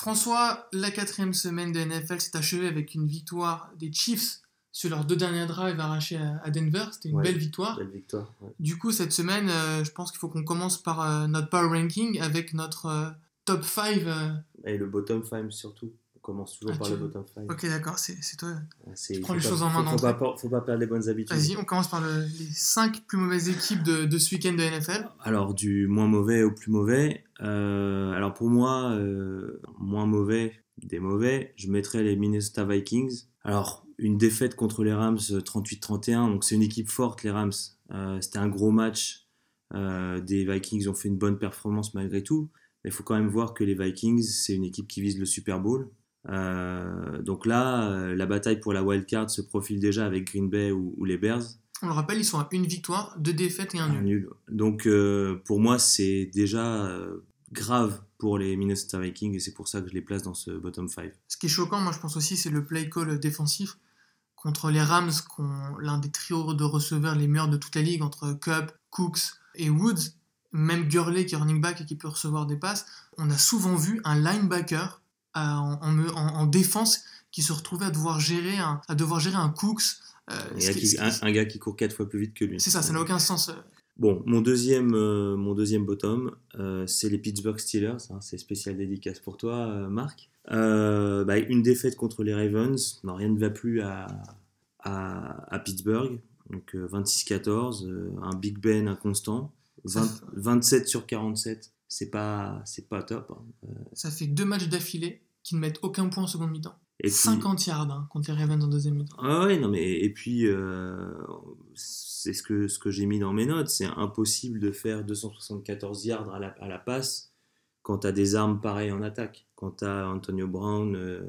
François, la quatrième semaine de NFL s'est achevée avec une victoire des Chiefs sur leurs deux derniers drives arrachés à Denver. C'était une Ouais. belle victoire. Belle victoire. ouais. Du coup, cette semaine, euh, je pense qu'il faut qu'on commence par euh, notre power ranking avec notre euh, top 5. euh. Et le bottom 5 surtout. On commence toujours Ah, par tu- le bottom 5. Ok, d'accord, c'est c'est toi. C'est- tu prends les pas- choses en main faut, faut, pas, faut pas perdre les bonnes habitudes. Vas-y, on commence par le- les 5 plus mauvaises équipes de, de ce week-end de NFL. Alors, du moins mauvais au plus mauvais. Euh, alors, pour moi, euh, moins mauvais des mauvais, je mettrais les Minnesota Vikings. Alors, une défaite contre les Rams euh, 38-31, donc c'est une équipe forte, les Rams. Euh, C'était un gros match. Euh, des Vikings ont fait une bonne performance malgré tout. Mais il faut quand même voir que les Vikings, c'est une équipe qui vise le Super Bowl. Euh, donc là, euh, la bataille pour la wild card se profile déjà avec Green Bay ou, ou les Bears. On le rappelle, ils sont à une victoire, deux défaites et un Un nul. nul. Donc euh, pour moi, c'est déjà euh, grave pour les Minnesota Vikings et c'est pour ça que je les place dans ce bottom 5. Ce qui est choquant, moi je pense aussi, c'est le play call défensif contre les Rams, qui ont l'un des trios de receveurs les meilleurs de toute la ligue, entre Cup, Cooks et Woods, même Gurley qui est running back et qui peut recevoir des passes. On a souvent vu un linebacker euh, en, en, en- en défense qui se retrouvait à devoir gérer un, à devoir gérer un Cooks. euh, qui- un, un gars qui court quatre fois plus vite que lui. C'est ça, ça n'a aucun sens. Bon, mon deuxième, euh, mon deuxième bottom, euh, c'est les Pittsburgh Steelers. hein, c'est spécial dédicace pour toi, euh, Marc. Bah, une défaite contre les Ravens. Non, rien ne va plus à, à, à Pittsburgh. Donc euh, 26-14, euh, un Big Ben inconstant. Ça 20 fait- 27 sur 47, c'est pas, c'est pas top. hein. Ça fait deux matchs d'affilée qui ne mettent aucun point en seconde mi-temps. Et puis- 50 yards hein, contre les Ravens en deuxième mi-temps. Ah ouais, non mais et puis euh, c'est ce que ce que j'ai mis dans mes notes, c'est impossible de faire 274 yards à la, à la passe quand t'as des armes pareilles en attaque. Quand t'as Antonio Brown, euh,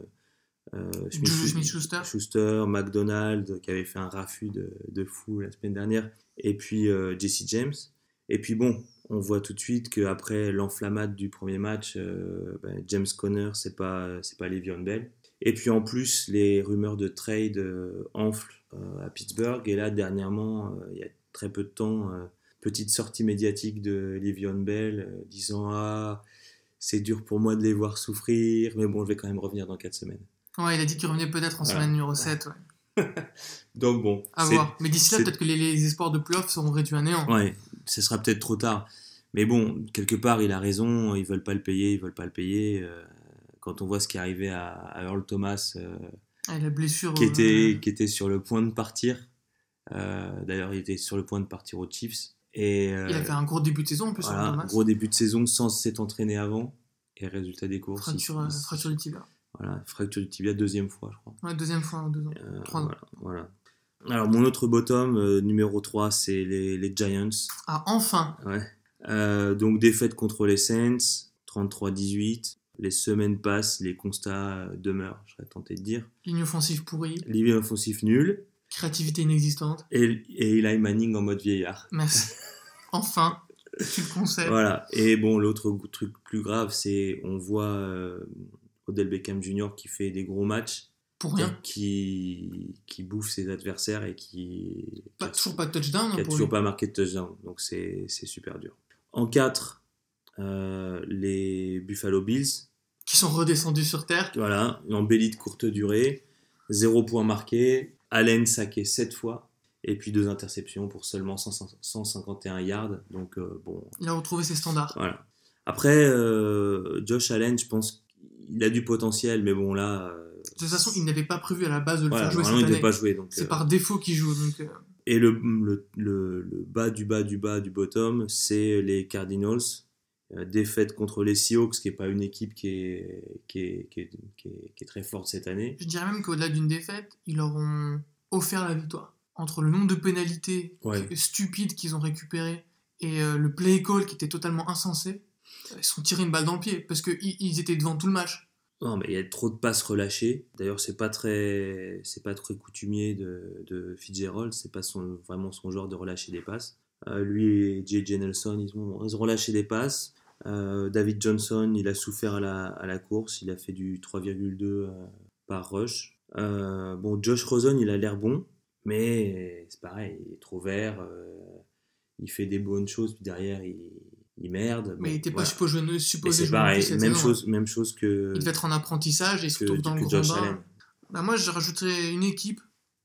euh, Smith-Schuster. Schuster, McDonald qui avait fait un raffut de, de fou la semaine dernière, et puis Jesse James. Et puis bon, on voit tout de suite qu'après l'enflammade du premier match, euh, ben, James Conner, c'est pas c'est pas Le'Veon Bell. Et puis en plus, les rumeurs de trade euh, enflent euh, à Pittsburgh. Et là, dernièrement, il y a très peu de temps, petite sortie médiatique de Le'Veon Bell disant Ah, c'est dur pour moi de les voir souffrir, mais bon, je vais quand même revenir dans 4 semaines. Ouais, il a dit qu'il revenait peut-être en Voilà. semaine numéro 7. Ouais. Donc bon, À voir. Mais d'ici là, peut-être que les, les espoirs de playoff seront réduits à néant. Ouais, ce sera peut-être trop tard. Mais bon, quelque part, il a raison. Ils veulent pas le payer, ils veulent pas le payer. Euh, quand on voit ce qui est arrivé à, à Earl Thomas, euh, Ah, la blessure. qui, était, qui était sur le point de partir. Euh, D'ailleurs, il était sur le point de partir aux Chiefs. Et Il a fait un gros début de saison en plus, voilà, Thomas. gros début de saison sans s'être entraîné avant. Et résultat des courses, fracture, il- fracture du tibia. voilà, fracture du tibia deuxième fois, je crois. Ouais, deuxième fois en deux ans. Euh, Trois ans. voilà, voilà. Alors, mon autre bottom, euh, numéro 3, c'est les, les Giants. Ah, enfin Ouais. Euh, donc défaite contre les Saints, 33-18. Les semaines passent, les constats euh, demeurent, je serais tenté de dire. Ligne offensive pourrie, Ligne offensif nul créativité inexistante. et, et Eli Manning en mode vieillard. Merci. enfin, tu le concèdes. Voilà. Et bon, l'autre truc plus grave, c'est on voit euh, Odell Beckham Jr. qui fait des gros matchs, Pour rien. qui, qui bouffe ses adversaires et qui, Pas, qui a- toujours pas de touchdown qui hein, a pour toujours lui. pas marqué de touchdown. Donc c'est super dur. En 4, les Buffalo Bills. Qui sont redescendus sur terre. Voilà, une embellie de courte durée, zéro point marqué, Allen saqué 7 fois, et puis deux interceptions pour seulement 100 151 yards. Donc euh, bon, Il a retrouvé ses standards. voilà. Après, euh, Josh Allen, je pense qu'il a du potentiel, mais bon là, euh, De toute façon, il n'avait pas prévu à la base de le voilà, faire jouer cette il ne pas jouer. C'est euh, par défaut qu'il joue. Donc, euh, Et le, le, le- le bas du bas du bas du bottom, c'est les Cardinals. Euh, défaite contre les Seahawks, qui n'est pas une équipe qui est, qui, est, qui, est, qui est- qui est très forte cette année. je dirais même qu'au-delà d'une défaite, ils leur ont offert la victoire. Entre le nombre de pénalités Ouais. stupides qu'ils ont récupérées et euh, le play call qui était totalement insensé, euh, ils se sont tirés une balle dans le pied parce qu'ils ils étaient devant tout le match. Non, mais il y a trop de passes relâchées. D'ailleurs, c'est pas très, c'est pas très coutumier de, de Fitzgerald. C'est pas vraiment son genre de relâcher des passes. Euh, lui et J.J. Nelson, ils ont, ils relâché des passes. Euh, David Johnson, il a souffert à la, course. Il a fait du 3,2 euh, par rush. Bon, Josh Rosen, il a l'air bon, mais c'est pareil, il est trop vert. il fait des bonnes choses, puis derrière, il, il merde. Mais bon, il n'était pas voilà. supposé, jouer pareil, plus même chose, hein. même chose que, Il devait être en apprentissage et il se retrouve dans le grand bain. Bah, moi, je rajouterais une équipe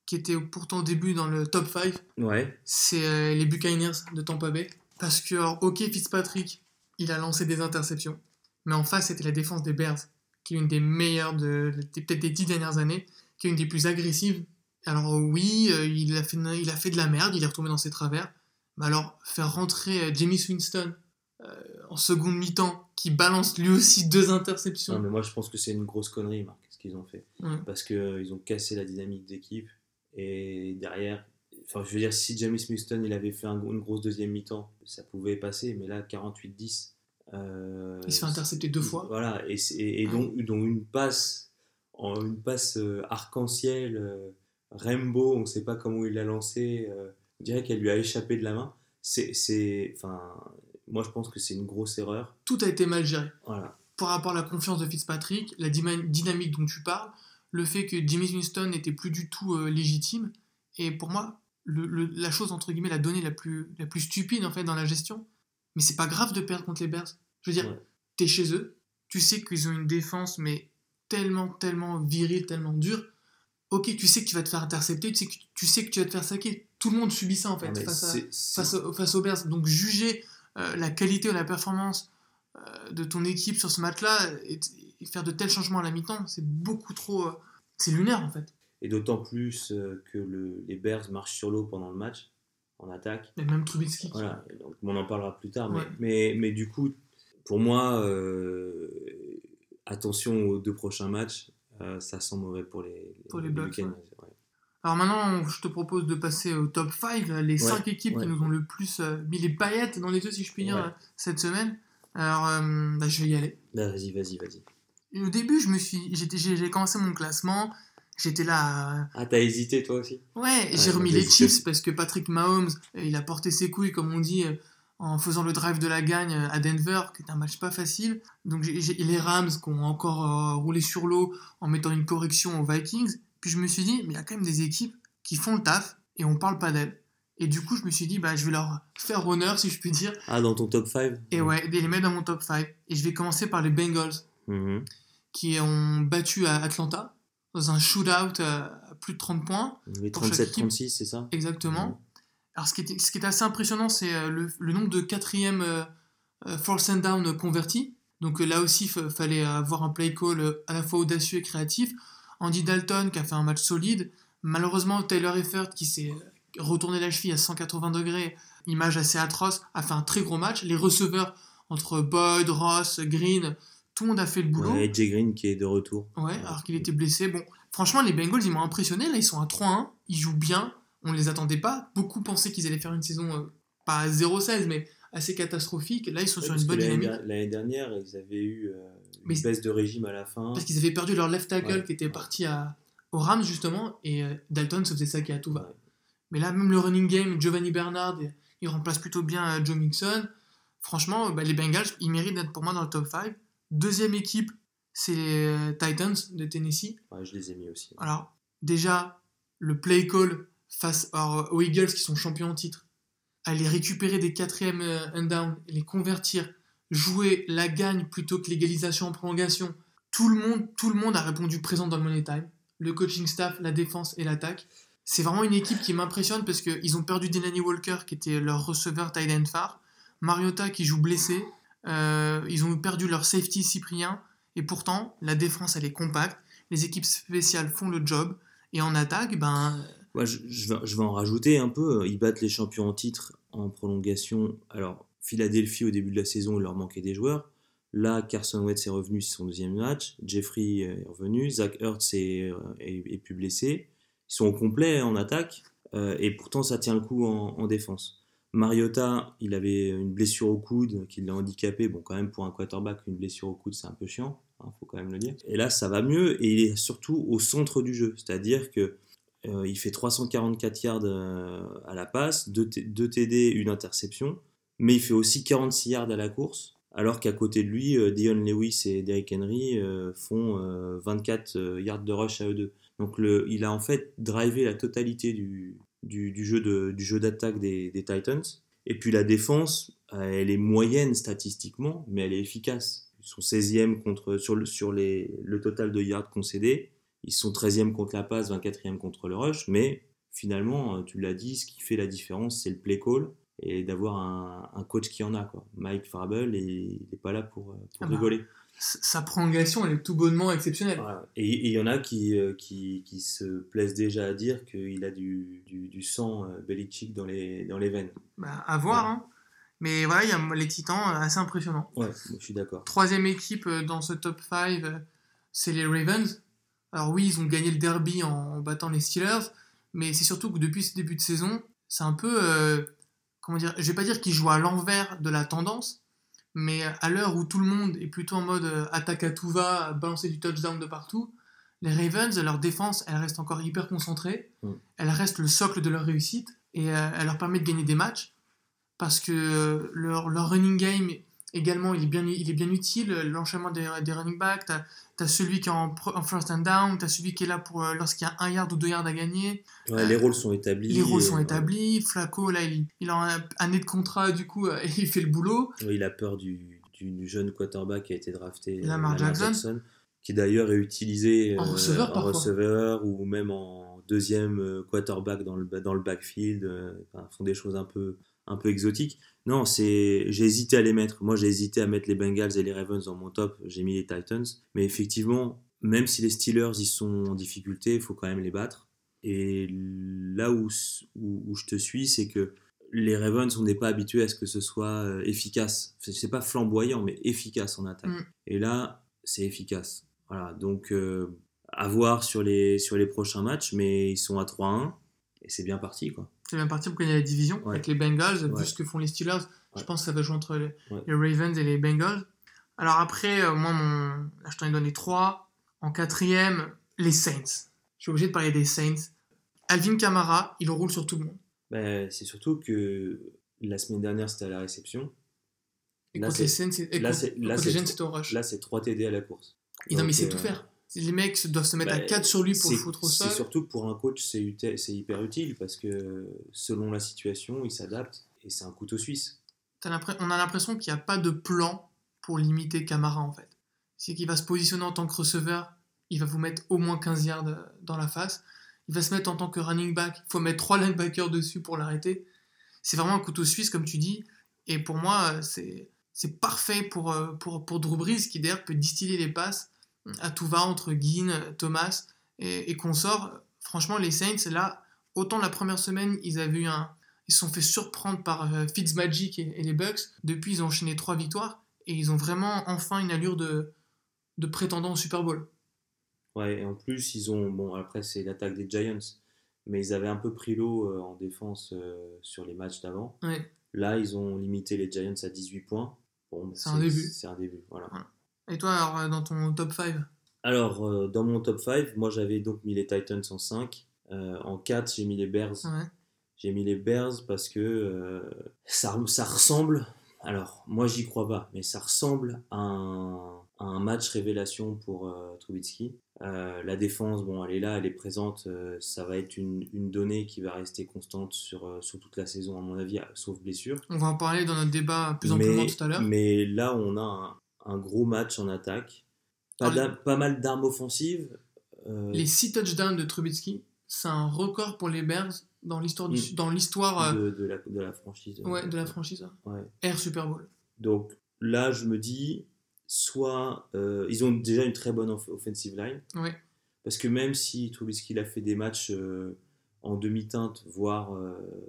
qui était pourtant au début dans le top 5. Ouais, C'est euh, les Buccaneers de Tampa Bay. Parce que, alors, ok, Fitzpatrick, il a lancé des interceptions. Mais en face, c'était la défense des Bears, qui est une des meilleures de, peut-être des dix dernières années, qui est une des plus agressives. Alors oui, euh, il, a fait, il a fait de la merde, il est retombé dans ses travers. Mais alors, faire rentrer euh, Jamie Winston en seconde mi-temps, qui balance lui aussi deux interceptions. Non, mais moi je pense que c'est une grosse connerie, Marc, ce qu'ils ont fait. Parce qu'ils ont cassé la dynamique d'équipe. Et derrière, enfin, je veux dire, si James Winston il avait fait un- une grosse deuxième mi-temps, ça pouvait passer. Mais là, 48-10. euh, Il se fait intercepter deux fois. Voilà, et, et, et donc, donc une passe, en, une passe euh, arc-en-ciel, euh, rainbow, on ne sait pas comment il l'a lancé. euh, on dirait qu'elle lui a échappé de la main. C'est, enfin, moi je pense que c'est une grosse erreur. Tout a été mal géré. Voilà. par rapport à la confiance de Fitzpatrick, la dynamique dont tu parles, le fait que Jimmy Winston n'était plus du tout euh, légitime, et pour moi, le- le- la chose, entre guillemets, la donnée la plus, la plus stupide, en fait, dans la gestion, mais c'est pas grave de perdre contre les Bears. Je veux dire, Ouais. t'es chez eux, tu sais qu'ils ont une défense, mais tellement, tellement virile, tellement dure, ok, tu sais que tu vas te faire intercepter, tu sais que tu, sais que tu vas te faire saquer. Tout le monde subit ça, en fait, mais face, à, face, face aux Bears. Donc juger euh, la qualité ou la performance euh, de ton équipe sur ce match-là et, et faire de tels changements à la mi-temps, c'est beaucoup trop... euh, c'est lunaire, en fait. Et d'autant plus que le- les Bears marchent sur l'eau pendant le match, en attaque. Et même Trubisky. Voilà, donc on en parlera plus tard. Mais, Ouais. mais, mais du coup, pour moi, attention aux deux prochains matchs, ça sent mauvais pour les, Pour les Bucks. Alors maintenant, je te propose de passer au top 5, les 5 équipes ouais. qui nous ont le plus euh, mis les paillettes dans les yeux, si je puis dire, Ouais. euh, cette semaine. Alors, euh, bah, je vais y aller. Bah, vas-y, vas-y, vas-y. Au début, je me suis, j'ai, j'ai commencé mon classement. J'étais là. à- Ah, t'as hésité toi aussi? Ouais, j'ai Ouais, remis les Chiefs vas-y. parce que Patrick Mahomes, il a porté ses couilles, comme on dit, en faisant le drive de la gagne à Denver, qui est un match pas facile. Donc j'ai, j'ai- les Rams qui ont encore euh, roulé sur l'eau en mettant une correction aux Vikings. Puis je me suis dit, mais il y a quand même des équipes qui font le taf et on parle pas d'elles. Et du coup, je me suis dit, bah, je vais leur faire honneur, si je puis dire, Ah, dans ton top 5 et ouais, de les mettre dans mon top 5. Et je vais commencer par les Bengals Mhm. qui ont battu à Atlanta dans un shootout à à plus de 30 points. Chaque 37-36, c'est ça? Exactement. Mhm. Alors, ce qui est, ce qui est assez impressionnant, c'est euh, le, le nombre de quatrième euh, euh, force and down convertis. Donc euh, là aussi, il fallait avoir un play call euh, à la fois audacieux et créatif. Andy Dalton qui a fait un match solide. Malheureusement, Taylor Eifert qui s'est retourné la cheville à 180 degrés, image assez atroce, a fait un très gros match. Les receveurs entre Boyd, Ross, Green, tout le monde a fait le boulot. Ouais, Jay Green qui est de retour. Ouais, alors qu'il était blessé. Bon, franchement, les Bengals, ils m'ont impressionné. Là, ils sont à 3-1. Ils jouent bien. On ne les attendait pas. Beaucoup pensaient qu'ils allaient faire une saison, euh, pas à 0-16, mais assez catastrophique. Là, ils sont Ouais, sur une bonne dynamique. L'année dernière, ils avaient eu euh, Mais- baisse de régime à la fin. Parce qu'ils avaient perdu leur left tackle Ouais. qui était parti à, aux Rams, justement. Et euh, Dalton se faisait saquer à tout va. Ouais. Mais là, même le running game, Giovanni Bernard, il remplace plutôt bien euh, Joe Mixon. Franchement, bah, les Bengals, ils méritent d'être pour moi dans le top 5. Deuxième équipe, c'est les euh, Titans de Tennessee. Ouais, je les ai mis aussi. Alors, déjà, le play call face aux Eagles qui sont champions en titre, aller récupérer des quatrièmes euh, and down, les convertir, jouer la gagne plutôt que l'égalisation en prolongation. Tout le monde, tout le monde a répondu présent dans le money time. Le coaching staff, la défense et l'attaque. C'est vraiment une équipe qui m'impressionne parce qu'ils ont perdu Delaney Walker qui était leur receveur tight end phare, Mariota qui joue blessé, euh, ils ont perdu leur safety Cyprien et pourtant la défense elle est compacte, les équipes spéciales font le job et en attaque ben je, je vais, je vais en rajouter un peu. Ils battent les champions en titre en prolongation. Alors, Philadelphie, au début de la saison, il leur manquait des joueurs. Là, Carson Wentz est revenu, c'est son deuxième match. Jeffrey est revenu. Zach est, euh, est, est plus blessé. Ils sont au complet en attaque. euh, et pourtant, ça tient le coup en, en défense. Mariota, il avait une blessure au coude qui l'a handicapé. Bon, quand même, pour un quarterback, une blessure au coude, c'est un peu chiant. Il faut quand même le dire. Et là, ça va mieux. Et il est surtout au centre du jeu. C'est-à-dire que euh, il fait 344 yards à la passe, 2 TD, une interception, mais il fait aussi 46 yards à la course, alors qu'à côté de lui, euh, Dion Lewis et Derrick Henry euh, font euh, 24 euh, yards de rush à eux deux. Donc il a en fait drivé la totalité du, jeu d'attaque des, Titans. Et puis la défense, elle est moyenne statistiquement, mais elle est efficace. Ils sont 16e contre, sur, le, le total de yards concédés. Ils sont 13e contre la passe, 24e contre le rush, mais finalement, tu l'as dit, ce qui fait la différence, c'est le play call et d'avoir un, coach qui en a. Quoi. Mike Farabel, il n'est pas là pour, pour ah bah, rigoler. sa prolongation, elle est tout bonnement exceptionnelle. Et il y en a qui, euh, qui, qui, se plaisent déjà à dire qu'il a du, du, du sang euh, Belichick dans les, dans les veines. Bah, à voir, hein. Mais voilà, il y a les Titans, euh, assez impressionnants. Ouais, je suis d'accord. Troisième équipe dans ce top 5, c'est les Ravens. Alors oui, ils ont gagné le derby en battant les Steelers, mais c'est surtout que depuis ce début de saison, c'est un peu comment dire, je vais pas dire qu'ils jouent à l'envers de la tendance, mais à l'heure où tout le monde est plutôt en mode euh, attaque à tout va, balancer du touchdown de partout, les Ravens, leur défense, elle reste encore hyper concentrée, mm. elle reste le socle de leur réussite et euh, elle leur permet de gagner des matchs parce que euh, leur, leur running game également, il est bien, il est bien utile. L'enchaînement des, des running backs, tu as, celui qui est en, first and down, tu as celui qui est là pour euh, lorsqu'il y a un yard ou deux yards à gagner. les rôles sont établis. Les rôles sont établis. Flaco, là, il, il a un année de contrat, du coup, et il fait le boulot. il a peur du, du, jeune quarterback qui a été drafté. Lamar, Jackson. Qui d'ailleurs est utilisé en euh, receveur, en receveur ou même en deuxième euh, quarterback dans le, dans le backfield. Enfin, font des choses un peu, un peu exotiques. Non, c'est j'ai hésité à les mettre. Moi, j'ai hésité à mettre les Bengals et les Ravens dans mon top. J'ai mis les Titans. Mais effectivement, même si les Steelers y sont en difficulté, il faut quand même les battre. Et là où, où, je te suis, c'est que les Ravens, on n'est pas habitué à ce que ce soit euh, efficace. C'est pas flamboyant, mais efficace en attaque. Mm. Et là, c'est efficace. Voilà, donc euh, à voir sur les, sur les prochains matchs, mais ils sont à 3-1 et c'est bien parti. quoi c'est bien parti pour gagner la division avec les Bengals. Vu ce que font les Steelers, je pense que ça va jouer entre les, Ravens et les Bengals. Alors après, euh, moi, mon... là, je t'en ai donné trois. En quatrième, les Saints. Je suis obligé de parler des Saints. Alvin Kamara, il roule sur tout le monde. Ben, c'est surtout que la semaine dernière, c'était à la réception. Et là, les Saints, là, c'est au rush. Là, c'est 3 TD à la course. Il, non, mais c'est tout faire les mecs doivent se mettre à 4 bah, sur lui pour le foutre au sol. C'est surtout pour un coach, c'est hyper utile parce que selon la situation, il s'adapte et c'est un couteau suisse. on a l'impression qu'il n'y a pas de plan pour limiter Camara en fait. C'est qu'il va se positionner en tant que receveur, il va vous mettre au moins 15 yards euh, dans la face. Il va se mettre en tant que running back, il faut mettre 3 linebackers dessus pour l'arrêter. C'est vraiment un couteau suisse comme tu dis. Et pour moi, euh, c'est parfait pour, euh, pour, pour Drew Brees qui d'ailleurs peut distiller les passes à tout va entre Guin, Thomas et, et consorts. Franchement, les Saints, là, autant la première semaine, ils avaient eu un, ils se sont fait surprendre par euh, Fitzmagic et, les Bucks. Depuis, ils ont enchaîné trois victoires et ils ont vraiment enfin une allure de, de prétendant au Super Bowl. Ouais, et en plus, ils ont. Bon, après, c'est l'attaque des Giants, mais ils avaient un peu pris l'eau euh, en défense euh, sur les matchs d'avant. Là, ils ont limité les Giants à 18 points. Bon, c'est un début. C'est un début, voilà. Et toi, alors, euh, dans ton top 5 Alors, euh, dans mon top 5, moi j'avais donc mis les Titans en 5. Euh, en 4, j'ai mis les Bears. J'ai mis les Bears parce que ça, ça ressemble. Alors, moi j'y crois pas, mais ça ressemble à un, match révélation pour Trubitsky. la défense, bon, elle est là, elle est présente. ça va être une, une, donnée qui va rester constante sur, sur toute la saison, à mon avis, sauf blessure. On va en parler dans notre débat plus amplement tout à l'heure. Mais là, on a un, un gros match en attaque. Pas, pas mal d'armes offensives. Euh, les 6 touchdowns de Trubitsky, c'est un record pour les Bears dans l'histoire mm. dans l'histoire euh, de, la, de, la, franchise. Ouais, de la franchise. Ouais. Air Super Bowl. Donc là, je me dis, soit euh, ils ont déjà une très bonne offensive line. Ouais. Parce que même si Trubisky a fait des matchs en demi-teinte, voire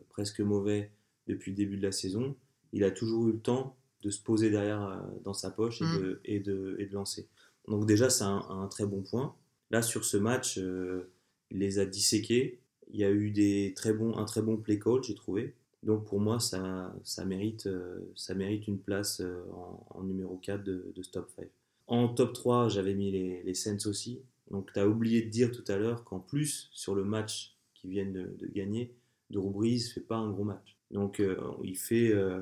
presque mauvais depuis le début de la saison, il a toujours eu le temps de se poser derrière euh, dans sa poche et, mm. de, et, de, et, de, lancer. Donc déjà, c'est un, très bon point. Là, sur ce match, euh, il les a disséqués. Il y a eu des très bons, un très bon play call, j'ai trouvé. Donc pour moi, ça, ça, mérite, euh, ça mérite une place en, numéro 4 de, de, ce top 5. En top 3, j'avais mis les, les Saints aussi. Donc tu as oublié de dire tout à l'heure qu'en plus, sur le match qu'ils viennent de, de, gagner, Drew Brees fait pas un gros match. Donc il fait euh,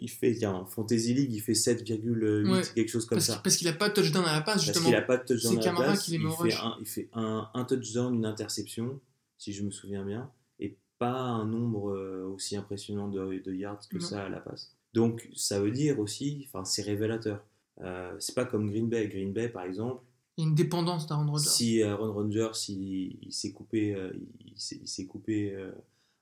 il fait, il y a en Fantasy League, il fait 7,8, quelque chose comme ça. Parce qu'il n'a pas de touchdown à la passe, justement. Parce qu'il n'a pas de touchdown à la passe. il, fait un, il fait un, touchdown, une interception, si je me souviens bien. Et pas un nombre euh, aussi impressionnant de, de yards que Non. ça à la passe. Donc ça veut dire aussi, enfin c'est révélateur. Euh, c'est pas comme Green Bay. Green Bay par exemple, Il y a une dépendance d'Aaron Rodgers. si Aaron Rodgers il, il s'est coupé, euh, il, s'est- il coupé euh,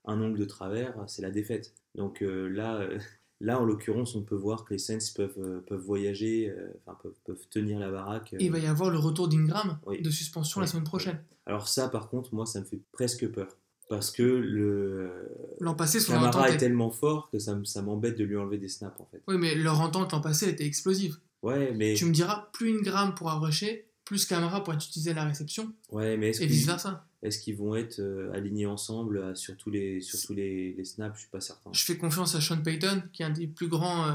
un ongle de travers, c'est la défaite. Donc euh, là, euh, là en l'occurrence, on peut voir que les Saints peuvent, euh, peuvent voyager, euh, enfin peuvent, peuvent tenir la baraque. euh. Et il va y avoir le retour d'Ingram Oui. de suspension la semaine prochaine. Alors ça, par contre, moi, ça me fait presque peur. Parce que le L'an passé, son Camara entente. est tellement fort que ça, ça m'embête de lui enlever des snaps, en fait. Oui, mais leur entente l'an passé elle était explosive. Ouais, mais, Tu me diras, plus Ingram pourra rusher, plus Camara pourra utiliser la réception, ouais, mais est-ce et qu'ils vice versa. est-ce qu'ils vont être euh, alignés ensemble euh, sur tous les, sur tous les, les snaps? Je suis pas certain. Je fais confiance à Sean Payton, qui est un des plus grands euh,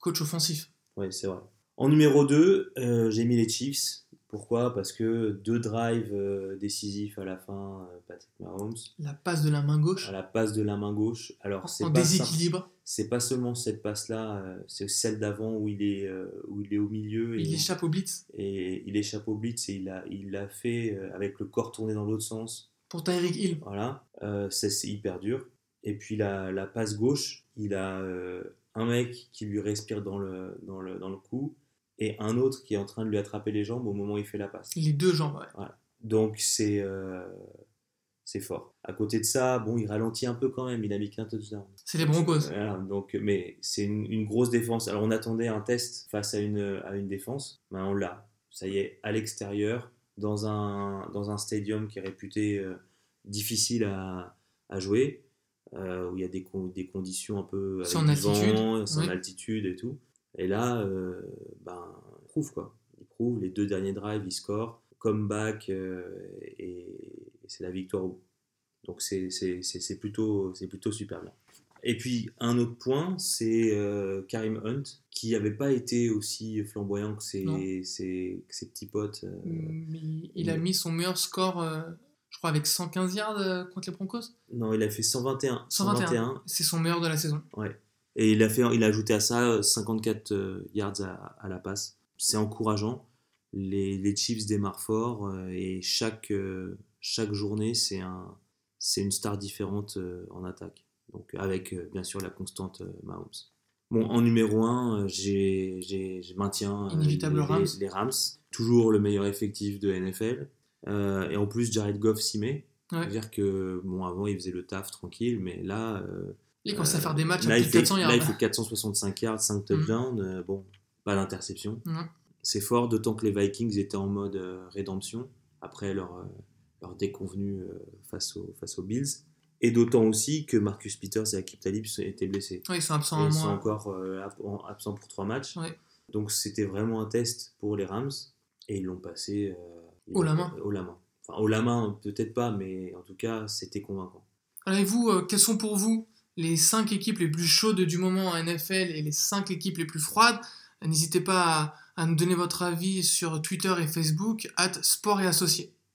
coachs offensifs. Ouais, c'est vrai. En numéro 2, j'ai mis les Chiefs. Pourquoi? Parce que deux drives euh, décisifs à la fin, euh, Patrick Mahomes, La passe de la main gauche, à la passe de la main gauche. Alors, c'est en pas déséquilibre, c'est pas seulement cette passe-là, euh, c'est celle d'avant où il est où il est au milieu et il échappe au blitz. et il échappe au blitz et il l'a il l'a fait avec le corps tourné dans l'autre sens. Pour Tyreek Hill, Voilà, ça c'est hyper dur. Et puis la, la passe gauche, il a un mec qui lui respire dans le, dans, le, dans le cou et un autre qui est en train de lui attraper les jambes au moment où il fait la passe. les deux jambes, ouais. Donc c'est euh, c'est fort. À côté de ça, bon, il ralentit un peu quand même. Il a mis qu'un touchdown. C'est les Broncos. Voilà, donc, mais c'est une, une grosse défense. Alors on attendait un test face à une, à une défense, ben, on l'a. Ça y est, à l'extérieur, dans un, dans un stadium qui est réputé euh, difficile à, à jouer, euh, où il y a des, con- des conditions un peu avec Sans altitude, vent, sans oui. altitude et tout. Et là, euh, ben, il prouve quoi. Il prouve, les deux derniers drives, il score, comeback, euh, et, et c'est la victoire. Donc c'est plutôt, plutôt super bien. Et puis un autre point, c'est euh, Karim Hunt, qui n'avait pas été aussi flamboyant que ses, ses, que ses petits potes. euh, Mais il a mais- mis son meilleur score, euh, je crois, avec 115 yards contre les Broncos? Non, il a fait 121. 121. 121 C'est son meilleur de la saison. Et il a, fait, il a ajouté à ça euh, 54 euh, yards à, à la passe. C'est encourageant. Les, les Chiefs démarrent fort euh, et chaque, euh, chaque journée, c'est un, c'est une star différente euh, en attaque. Donc avec euh, bien sûr la constante euh, Mahomes. Bon, en numéro 1, j'ai, j'ai, je maintiens euh, les, Rams. les- les Rams. Toujours le meilleur effectif de NFL. Euh, et en plus, Jared Goff s'y met. Ouais. C'est-à-dire que, bon, avant, il faisait le taf tranquille, mais là, euh, Il commence à faire des matchs à il plus de fait, 400 yards. là, il fait 465 yards, 5 touchdowns. euh, bon, pas d'interception. C'est fort, d'autant que les Vikings étaient en mode euh, rédemption après leur, euh, leur déconvenue face, aux, face aux Bills. Et d'autant aussi que Marcus Peters et Akip Talib étaient blessés. Ils sont absents ils sont encore euh, ab- en- absents pour trois matchs. Donc c'était vraiment un test pour les Rams. Et ils l'ont passé euh, l'ont- la main. Haut la main. Enfin, haut la main, peut-être pas, mais en tout cas, c'était convaincant. Alors, et vous, euh, quelles sont pour vous les 5 équipes les plus chaudes du moment en NFL et les 5 équipes les plus froides N'hésitez pas à, nous donner votre avis sur Twitter et Facebook, at Sport et Associés.